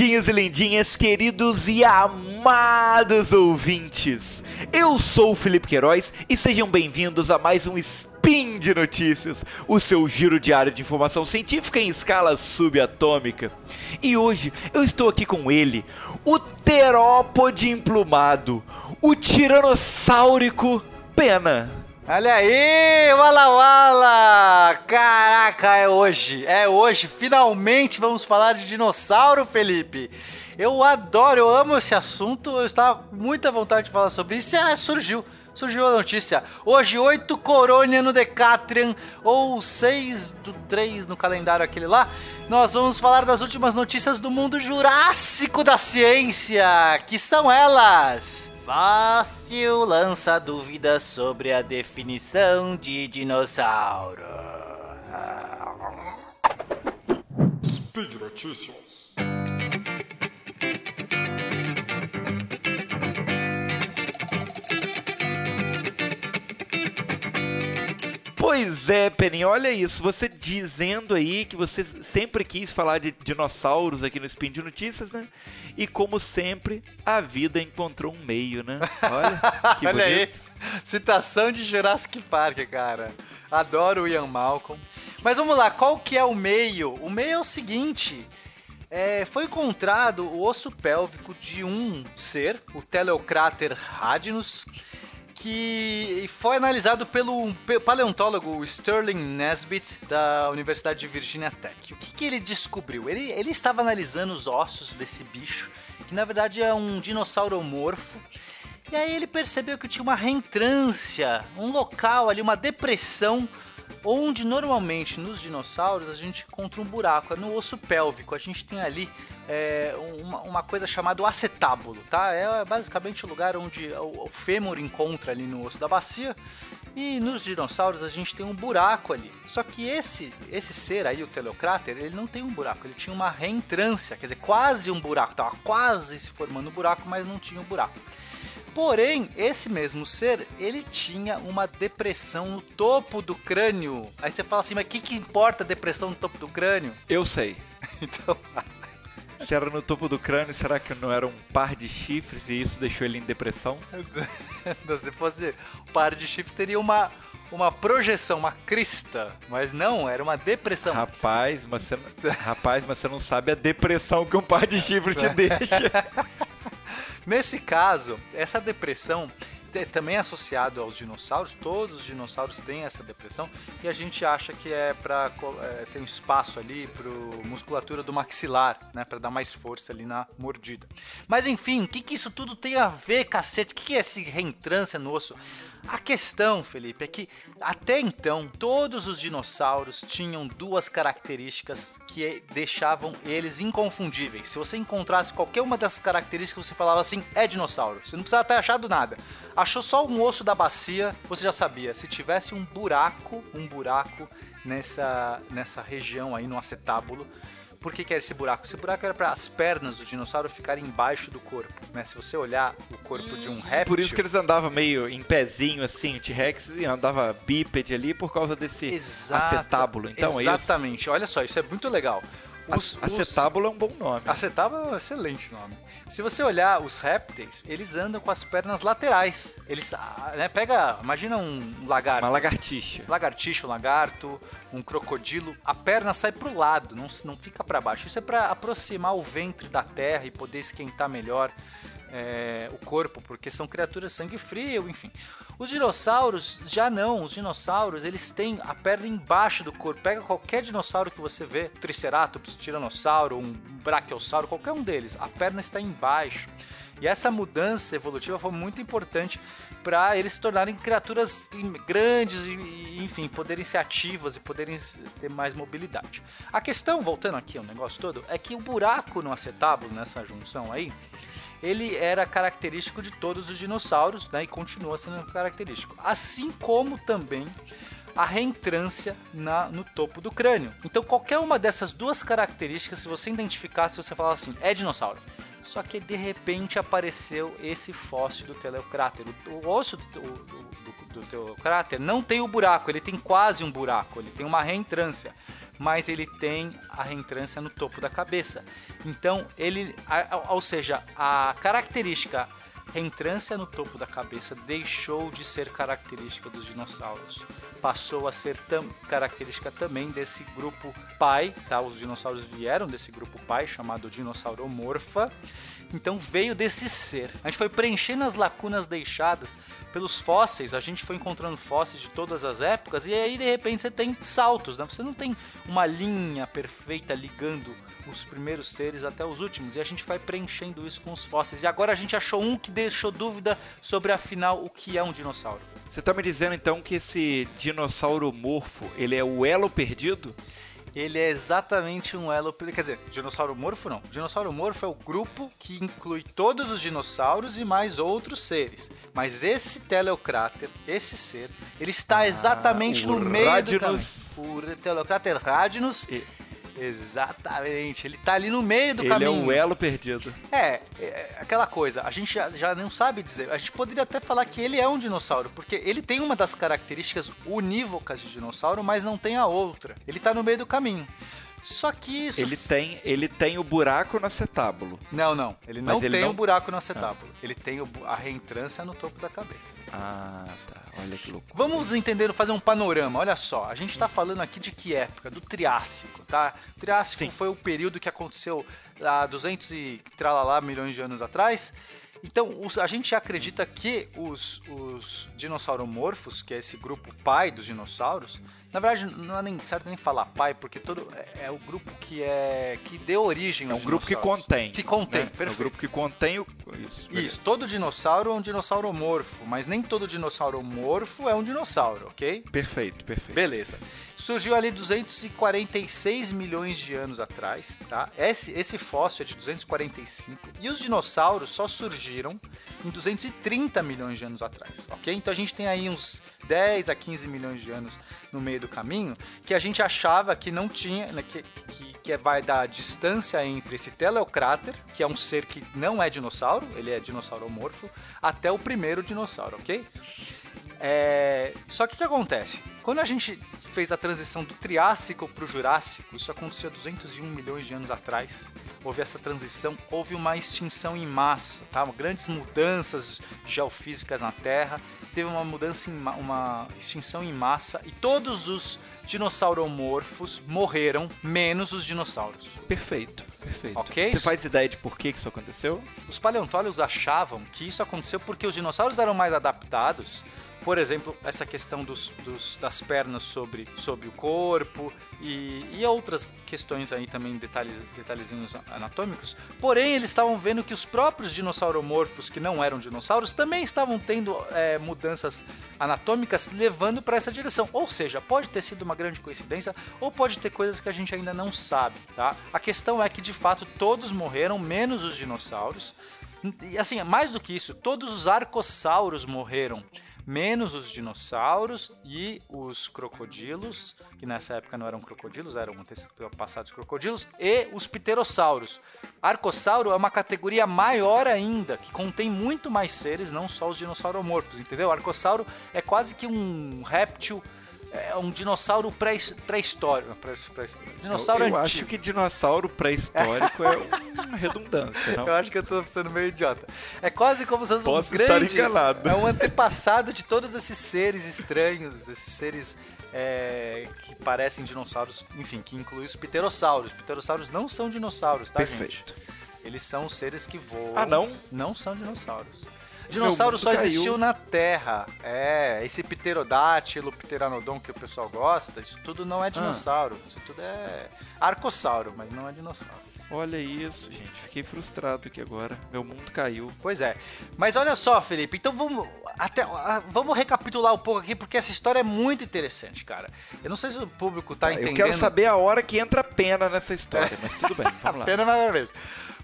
lindinhos e lindinhas, queridos e amados ouvintes. Eu sou o Felipe Queiroz e sejam bem-vindos a mais um Spin de Notícias, o seu giro diário de informação científica em escala subatômica. E hoje eu estou aqui com ele, o terópode emplumado, o tiranossáurico Pena. Olha aí, Wala Wala! Caraca, é hoje, é hoje. Finalmente vamos falar de dinossauro, Felipe. Eu adoro, eu amo esse assunto. Eu estava com muita vontade de falar sobre isso. Ah, surgiu, surgiu a notícia. Hoje, 8 Corônia no Decatrian, ou 6 do 3 no calendário aquele lá. Nós vamos falar das últimas notícias do mundo jurássico da ciência, que são elas. Fácil lança dúvidas sobre a definição de dinossauro. Speed Notícias. Pois é, Peninha, olha isso. Você dizendo aí que você sempre quis falar de dinossauros aqui no Spin de Notícias, né? E como sempre, a vida encontrou um meio, né? Olha, que Olha aí, citação de Jurassic Park, cara. Adoro o Ian Malcolm. Mas vamos lá, qual que é o meio? O meio é o seguinte... é, foi encontrado o osso pélvico de um ser, o Teleocrater radinus, que foi analisado pelo paleontólogo Sterling Nesbitt da Universidade de Virginia Tech. O que, que ele descobriu? Ele, ele estava analisando os ossos desse bicho, que na verdade é um dinossauro morfo. E aí ele percebeu que tinha uma reentrância, um local ali, uma depressão onde normalmente nos dinossauros a gente encontra um buraco, é no osso pélvico. A gente tem ali é, uma, uma coisa chamada acetábulo, tá? É basicamente o lugar onde o, o fêmur encontra ali no osso da bacia. E nos dinossauros a gente tem um buraco ali. Só que esse esse ser aí, o Teleocrater, ele não tem um buraco, ele tinha uma reentrância, quer dizer, quase um buraco, tava quase se formando um buraco, mas não tinha um buraco. Porém, esse mesmo ser, ele tinha uma depressão no topo do crânio. Aí você fala assim, mas o que, que importa a depressão no topo do crânio? Eu sei. Então, Se era no topo do crânio, será que não era um par de chifres e isso deixou ele em depressão? se fosse o par de chifres, teria uma, uma projeção, uma crista. Mas não, era uma depressão. Rapaz, mas você, rapaz, mas você não sabe a depressão que um par de chifres te deixa. Nesse caso, essa depressão é também associado aos dinossauros, todos os dinossauros têm essa depressão e a gente acha que é para é, ter um espaço ali para musculatura do maxilar, né, para dar mais força ali na mordida. Mas enfim, o que, que isso tudo tem a ver, cacete? O que, que é esse reentrância no osso? A questão, Felipe, é que até então todos os dinossauros tinham duas características que deixavam eles inconfundíveis. Se você encontrasse qualquer uma dessas características, você falava assim: é dinossauro. Você não precisava ter achado nada. Achou só um osso da bacia, você já sabia. Se tivesse um buraco, um buraco nessa, nessa região aí no acetábulo, por que, que era esse buraco? Esse buraco era para as pernas do dinossauro ficarem embaixo do corpo, né? Se você olhar o corpo de um réptil... Por isso que eles andavam meio em pezinho assim, o T-Rex e andava bípede ali por causa desse Exato, acetábulo. Então é isso. Exatamente. Olha só, isso é muito legal. Os, acetábulo é um bom nome. Acetábulo é um excelente nome. Se você olhar os répteis, eles andam com as pernas laterais. Eles, né, pega, imagina um lagarto. Uma lagartixa. Lagartixa, um lagarto, um crocodilo. A perna sai pro lado, não, não fica para baixo. Isso é para aproximar o ventre da terra e poder esquentar melhor é, o corpo, porque são criaturas sangue frio, enfim. Os dinossauros já não, os dinossauros eles têm a perna embaixo do corpo. Pega qualquer dinossauro que você vê, Triceratops, Tiranossauro, um Brachiosauro, qualquer um deles, a perna está embaixo. E essa mudança evolutiva foi muito importante para eles se tornarem criaturas grandes e, enfim, poderem ser ativas e poderem ter mais mobilidade. A questão, voltando aqui ao negócio todo, é que o buraco no acetábulo, nessa junção aí, ele era característico de todos os dinossauros, né, e continua sendo característico. Assim como também a reentrância na, no topo do crânio. Então, qualquer uma dessas duas características, se você identificasse, você falava assim, é dinossauro. Só que de repente apareceu esse fóssil do Teleocráter. O osso do, do, do, do Teleocráter não tem o buraco, ele tem quase um buraco, ele tem uma reentrância. Mas ele tem a reentrância no topo da cabeça. Então, ele, ou seja, a característica reentrância no topo da cabeça deixou de ser característica dos dinossauros. Passou a ser tam- característica também desse grupo pai, tá? Os dinossauros vieram desse grupo pai chamado Dinossauromorpha. Então veio desse ser. A gente foi preenchendo as lacunas deixadas pelos fósseis, a gente foi encontrando fósseis de todas as épocas e aí de repente você tem saltos, né? Você não tem uma linha perfeita ligando os primeiros seres até os últimos e a gente vai preenchendo isso com os fósseis. E agora a gente achou um que deixou dúvida sobre afinal o que é um dinossauro. Você tá me dizendo então que esse dinossauro morfo, ele é o elo perdido? Ele é exatamente um elo. Quer dizer, dinossauro morfo não. Dinossauro morfo é o grupo que inclui todos os dinossauros e mais outros seres. Mas esse Teleocráter, esse ser, ele está exatamente o no meio Radinos. do caminho. O Teleocráter Radinos. E- Exatamente, ele tá ali no meio do ele caminho. é o elo perdido. É, é aquela coisa, a gente já, já não sabe dizer. A gente poderia até falar que ele é um dinossauro, porque ele tem uma das características unívocas de dinossauro, mas não tem a outra. Ele tá no meio do caminho. Só que isso. Ele tem, ele tem o buraco no acetábulo. Não, não. Ele não ele tem não- um buraco no acetábulo. Ele tem o a reentrância no topo da cabeça. Ah, tá. Olha que louco. Vamos entender, fazer um panorama. Olha só, a gente está falando aqui de que época? Do Triássico, tá? O Triássico Sim. foi o período que aconteceu há 200 e tralalá milhões de anos atrás. Então, os- a gente acredita que os, os dinossauromorfos, que é esse grupo pai dos dinossauros, na verdade não é nem certo nem falar pai, porque todo é, é o grupo que é que deu origem É aos um grupo que contém. Que contém, né? É um perfeito. grupo que contém o. Isso. beleza. Isso, todo dinossauro é um dinossauromorfo, mas nem todo dinossauromorfo é um dinossauro, ok? Perfeito, perfeito. Beleza. Surgiu ali 246 milhões de anos atrás, tá? Esse, esse fóssil é de 245 e os dinossauros só surgiram em 230 milhões de anos atrás, ok? Então a gente tem aí uns 10 a 15 milhões de anos no meio do caminho que a gente achava que não tinha, né, que, que, que vai dar distância entre esse teleocráter, que é um ser que não é dinossauro, ele é dinossauromorfo, até o primeiro dinossauro, ok? É, Só que o que acontece? Quando a gente fez a transição do Triássico para o Jurássico, isso aconteceu há 201 milhões de anos atrás. Houve essa transição, houve uma extinção em massa, tá? grandes mudanças geofísicas na Terra, teve uma mudança, uma extinção em massa e todos os dinossauromorfos morreram, menos os dinossauros. Perfeito, perfeito. Ok? Você faz ideia de por que isso aconteceu? Os paleontólogos achavam que isso aconteceu porque os dinossauros eram mais adaptados. Por exemplo, essa questão dos, dos- das pernas sobre, sobre o corpo e, e outras questões aí também, detalhes, detalhezinhos anatômicos. Porém, eles estavam vendo que os próprios dinossauromorfos, que não eram dinossauros, também estavam tendo é, mudanças anatômicas levando para essa direção. Ou seja, pode ter sido uma grande coincidência ou pode ter coisas que a gente ainda não sabe, tá? A questão é que de fato todos morreram, menos os dinossauros. E assim, mais do que isso, todos os arcossauros morreram, menos os dinossauros e os crocodilos, que nessa época não eram crocodilos, eram passados crocodilos, e os pterossauros. Arcosauro é uma categoria maior ainda, que contém muito mais seres, não só os dinossauromorfos entendeu? Arcosauro é quase que um réptil é um dinossauro pré- pré-histórico. Pré pré dinossauro eu eu acho que dinossauro pré-histórico é uma redundância, não? Eu acho que eu tô sendo meio idiota. É quase como se fosse um Posso estar grande... É um antepassado de todos esses seres estranhos, esses seres é, que parecem dinossauros, enfim, que inclui os pterossauros. Pterossauros não são dinossauros, tá, gente? Perfeito. Eles são seres que voam. Ah, não? Não são dinossauros. Dinossauro mundo só caiu. existiu na Terra. É, esse pterodátilo, pteranodon que o pessoal gosta, isso tudo não é dinossauro. Isso tudo é arcossauro, mas não é dinossauro. Olha isso, gente. Fiquei frustrado aqui agora. Meu mundo caiu. Pois é. Mas olha só, Felipe, então vamos até ah, vamos recapitular um pouco aqui porque essa história é muito interessante, cara. Eu não sei se o público tá entendendo. Eu quero saber a hora que entra pena nessa história, mas tudo bem, vamos lá. Pena mais vermelho.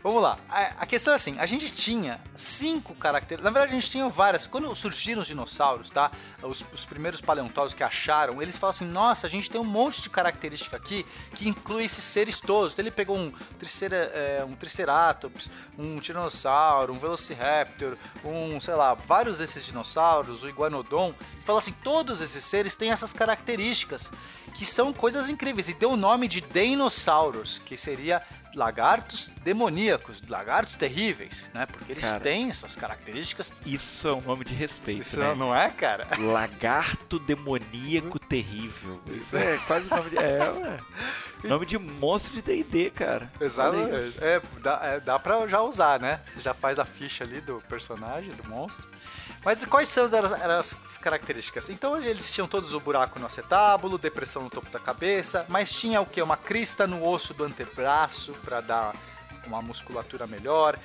Vamos lá. A, a questão é assim, a gente tinha cinco características. Na verdade, a gente tinha várias. Quando surgiram os dinossauros, tá? Os, os primeiros paleontólogos que acharam, eles falam assim: nossa, a gente tem um monte de característica aqui que inclui esses seres todos. Então ele pegou um, tricera, é, um Triceratops, um Tiranossauro, um Velociraptor, um, sei lá, vários desses dinossauros, o Iguanodon. E fala assim: todos esses seres têm essas características que são coisas incríveis. E deu o nome de dinossauros, que seria lagartos demoníacos, lagartos terríveis, né? Porque eles Cara. têm essas características. Isso é um nome de respeito, Isso né? não é, cara? Lagarto demoníaco terrível. Isso é quase nome de. É, ué. Nome de monstro de DD, cara. Exatamente. É, dá, é, dá pra já usar, né? Você já faz a ficha ali do personagem, do monstro. Mas quais são as, as características? Então eles tinham todos o buraco no acetábulo, depressão no topo da cabeça, mas tinha o que? Uma crista no osso do antebraço para dar uma musculatura melhor.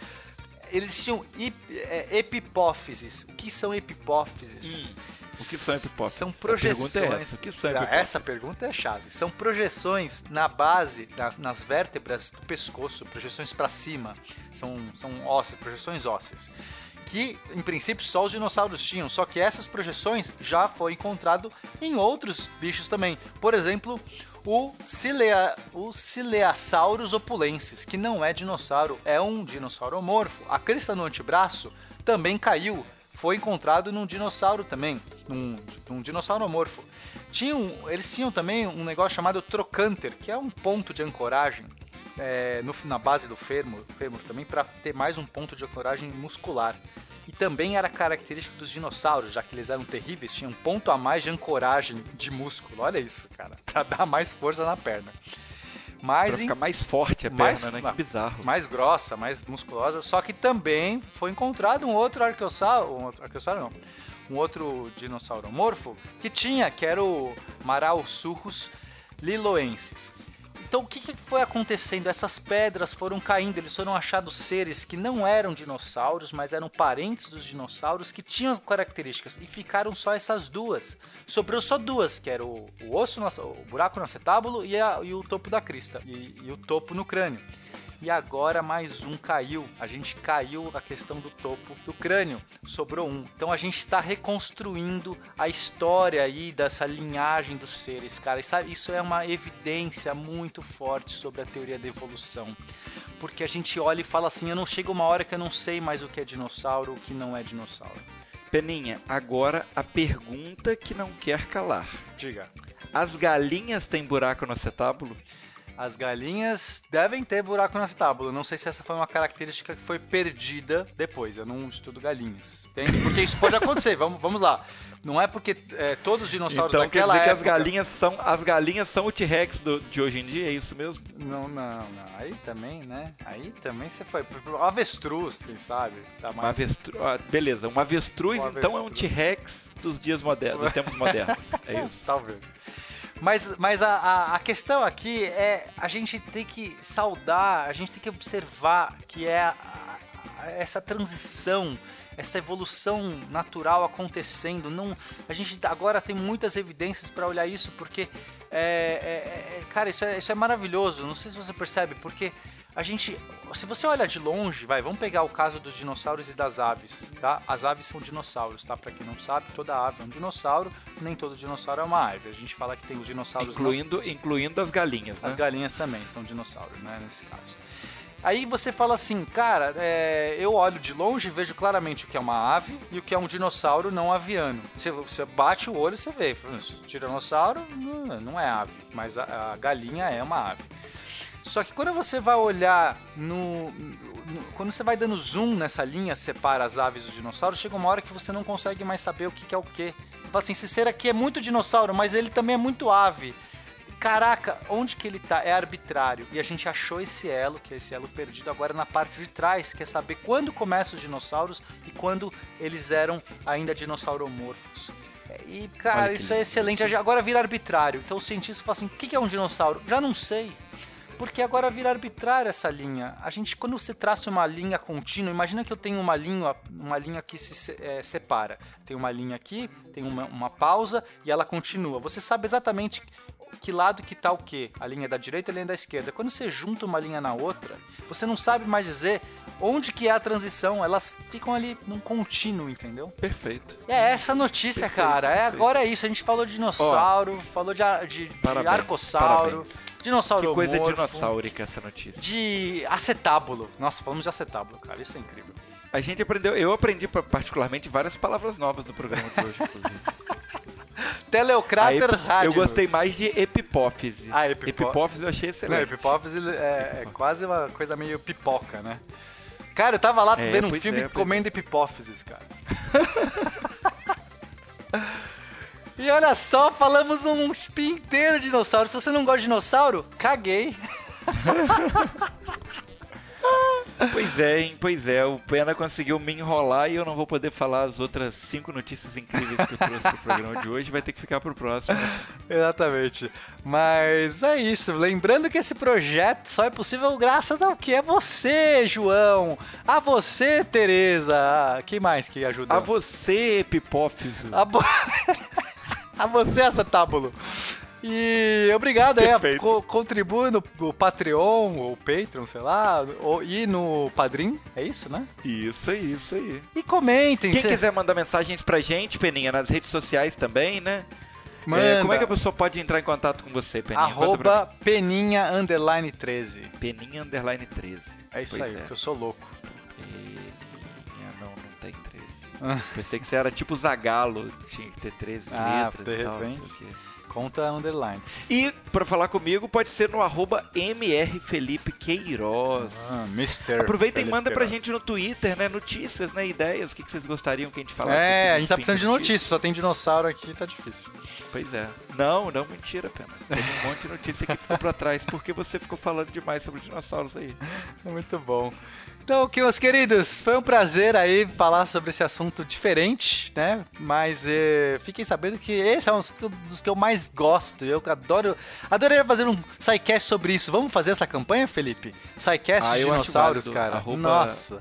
Eles tinham hip, é, epipófises. O que são epipófises? Hum, o que são epipófises? São pergunta é projeções. essa, que são Ah, epipófises? Essa pergunta é chave. São projeções na base, nas, nas vértebras do pescoço, projeções para cima. São, são ósseas, projeções ósseas. Que, em princípio, só os dinossauros tinham. Só que essas projeções já foi encontrado em outros bichos também. Por exemplo, o, Cilea, o Cileasaurus opulensis, que não é dinossauro, é um dinossauromorfo. A crista no antebraço também caiu. Foi encontrado num dinossauro também, num, num dinossauromorfo. Tinham, eles tinham também um negócio chamado trocânter, que é um ponto de ancoragem é, no- na base do fêmur, fêmur também, para ter mais um ponto de ancoragem muscular. E também era característico dos dinossauros, já que eles eram terríveis, tinha um ponto a mais de ancoragem de músculo. Olha isso, cara, para dar mais força na perna. Pra Mas em ficar mais forte a mais- perna, né? ah, Que bizarro. mais grossa, mais musculosa, só que também foi encontrado um outro arqueossauro, um outro arqueossauro não, um outro dinossauromorfo que tinha, que era o Marausurus liloensis. Então o que, que foi acontecendo? Essas pedras foram caindo, eles foram achados seres que não eram dinossauros, mas eram parentes dos dinossauros que tinham as características e ficaram só essas duas. Sobrou só duas, que era o, o osso, no, o buraco no acetábulo e, a- e o topo da crista e- e o topo no crânio. E agora mais um caiu. A gente caiu a questão do topo do crânio. Sobrou um. Então a gente está reconstruindo a história aí dessa linhagem dos seres, cara. Isso é uma evidência muito forte sobre a teoria da evolução. Porque a gente olha e fala assim: eu não chego uma hora que eu não sei mais o que é dinossauro, o que não é dinossauro. Peninha, agora a pergunta que não quer calar. Diga. As galinhas têm buraco no acetábulo? As galinhas devem ter buraco na tábua. Não sei se essa foi uma característica que foi perdida depois. Eu não estudo galinhas. Entende? Porque isso pode acontecer. vamos, vamos lá. Não é porque é, todos os dinossauros Então quer daquela dizer que época... as galinhas são as galinhas são o T-Rex de hoje em dia, é isso mesmo? Não, não, não. Aí também, né? Aí também você foi. O avestruz, quem sabe? Tá Uma mais... avestru... ah, beleza, um avestruz, Um então é um. T-Rex dos dias modernos, dos tempos modernos. É isso. Talvez. Mas, mas a, a, a questão aqui é a gente tem que saudar, a gente tem que observar que é a- essa transição, essa evolução natural acontecendo. Não, a gente agora tem muitas evidências para olhar isso, porque, é, é- é- cara, isso é, isso é maravilhoso. Não sei se você percebe, porque a gente, se você olha de longe, vai, vamos pegar o caso dos dinossauros e das aves, tá? As aves são dinossauros, tá? Para quem não sabe, toda ave é um dinossauro, nem todo dinossauro é uma ave. A gente fala que tem os dinossauros não- Incluindo, incluindo as galinhas, né? as galinhas também são dinossauros, né? Nesse caso. Aí você fala assim, cara, é, eu olho de longe e vejo claramente o que é uma ave e o que é um dinossauro não aviano. Você, você bate o olho e você vê. Tiranossauro não, não é ave, mas a, a galinha é uma ave. Só que quando você vai olhar no, no- Quando você vai dando zoom nessa linha, separa as aves dos dinossauros, chega uma hora que você não consegue mais saber o que, que é o que. Você fala assim, esse ser aqui é muito dinossauro, mas ele também é muito ave. Caraca, onde que ele tá? É arbitrário. E a gente achou esse elo, que é esse elo perdido agora na parte de trás, que é saber quando começam os dinossauros e quando eles eram ainda dinossauromorfos. É, E, cara, isso é excelente. Agora vira arbitrário. Então o cientista fala assim: o que é um dinossauro? Já não sei. Porque agora vira arbitrária essa linha. A gente, quando você traça uma linha contínua, imagina que eu tenho uma linha, uma linha que se eh, separa. Tem uma linha aqui, tem uma, uma pausa e ela continua. Você sabe exatamente que lado que tá o quê? A linha da direita e a linha da esquerda. Quando você junta uma linha na outra, você não sabe mais dizer onde que é a transição. Elas ficam ali num contínuo, entendeu? Perfeito. É essa notícia, Perfeito, cara. É perfeito. agora é isso. A gente falou de dinossauro, falou de, de, de Parabéns, arcossauro, dinossauro Que coisa dinossáurica essa notícia. de acetábulo. Nossa, falamos de acetábulo, cara. Isso é incrível. A gente aprendeu, eu aprendi pa- particularmente várias palavras novas no programa de hoje, Teleocrater Radius. Eu gostei mais de epipófise. Ah, epipó- Epipófise eu achei Não, excelente. epipófise é, é quase uma coisa meio pipoca, né? Cara, eu tava lá É, vendo um filme é, comendo epipófises, cara. e olha só, falamos um spin inteiro de dinossauro. Se você não gosta de dinossauro, caguei. Pois é, hein? Pois é. O Pena conseguiu me enrolar e eu não vou poder falar as outras cinco notícias incríveis que eu trouxe pro programa de hoje. Vai ter que ficar pro próximo. Exatamente. Mas é isso. Lembrando que esse projeto só é possível graças ao que é você, João. A você, Tereza. Ah, Quem mais que ajuda? A você, epipófiso. A, bo- a você, essa tábulo. E obrigado aí, Perfeito. co contribui no, no Patreon, ou Patreon, sei lá, ou, e no Padrim, é isso, né? Isso aí, isso aí. E comentem. Quem cê- quiser mandar mensagens pra gente, Peninha, nas redes sociais também, né? manda, É, como é que a pessoa pode entrar em contato com você, Peninha? Arroba peninha underline 13. mim. Peninha underline 13. É isso Pois aí, é. porque eu sou louco. Peninha, não, não tem 13. Ah. Pensei que você era tipo Zagalo, tinha que ter 13 Ah, letras de e tal, não repente. Conta underline. E pra falar comigo pode ser no arroba MR Felipe Queiroz. Ah, Mr. Aproveita e Felipe manda pra Queiroz. gente no Twitter, né? Notícias, né? Ideias, o que que vocês gostariam que a gente falasse. É, a gente tá precisando de notícias, só tem dinossauro aqui, tá difícil. Pois é. Não, não, mentira, Pena. Teve um monte de notícia que ficou pra trás porque você ficou falando demais sobre dinossauros aí. Muito bom. Então, que meus queridos, foi um prazer aí falar sobre esse assunto diferente, né? Mas eh, fiquem sabendo que esse é um dos que eu mais gosto. Eu adoro. Adoraria fazer um SciCast sobre isso. Vamos fazer essa campanha, Felipe? SciCast Ah, de eu dinossauros, cara. Arroba- Nossa.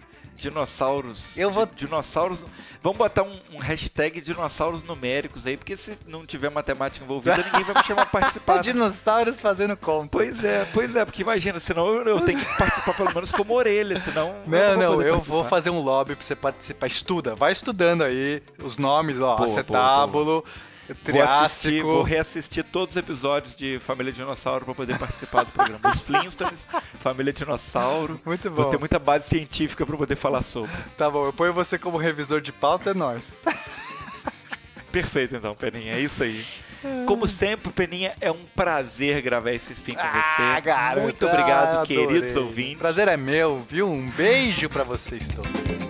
Dinossauros. Eu vou- di- Dinossauros. Vamos botar um, um hashtag dinossauros numéricos aí, porque se não tiver matemática envolvida, ninguém vai me chamar pra participar. né? Dinossauros fazendo conta. Pois é, pois é, porque imagina, senão eu, eu tenho que participar pelo menos como orelha, senão. eu Não, vou não, poder eu participar. vou fazer um lobby pra você participar. Estuda, vai estudando aí os nomes, ó. Boa, acetábulo, Vou, assistir, triássico. vou reassistir todos os episódios de Família Dinossauro pra poder participar do programa. Os Flintstones, Família Dinossauro. Muito bom. Vou ter muita base científica pra poder falar sobre. Tá bom, eu ponho você como revisor de pauta, é nóis. Perfeito então, Peninha, é isso aí. Como sempre, Peninha, é um prazer gravar esse spin com você. garoto, Muito obrigado, ah, queridos adorei. ouvintes. Prazer é meu, viu? Um beijo pra vocês todos.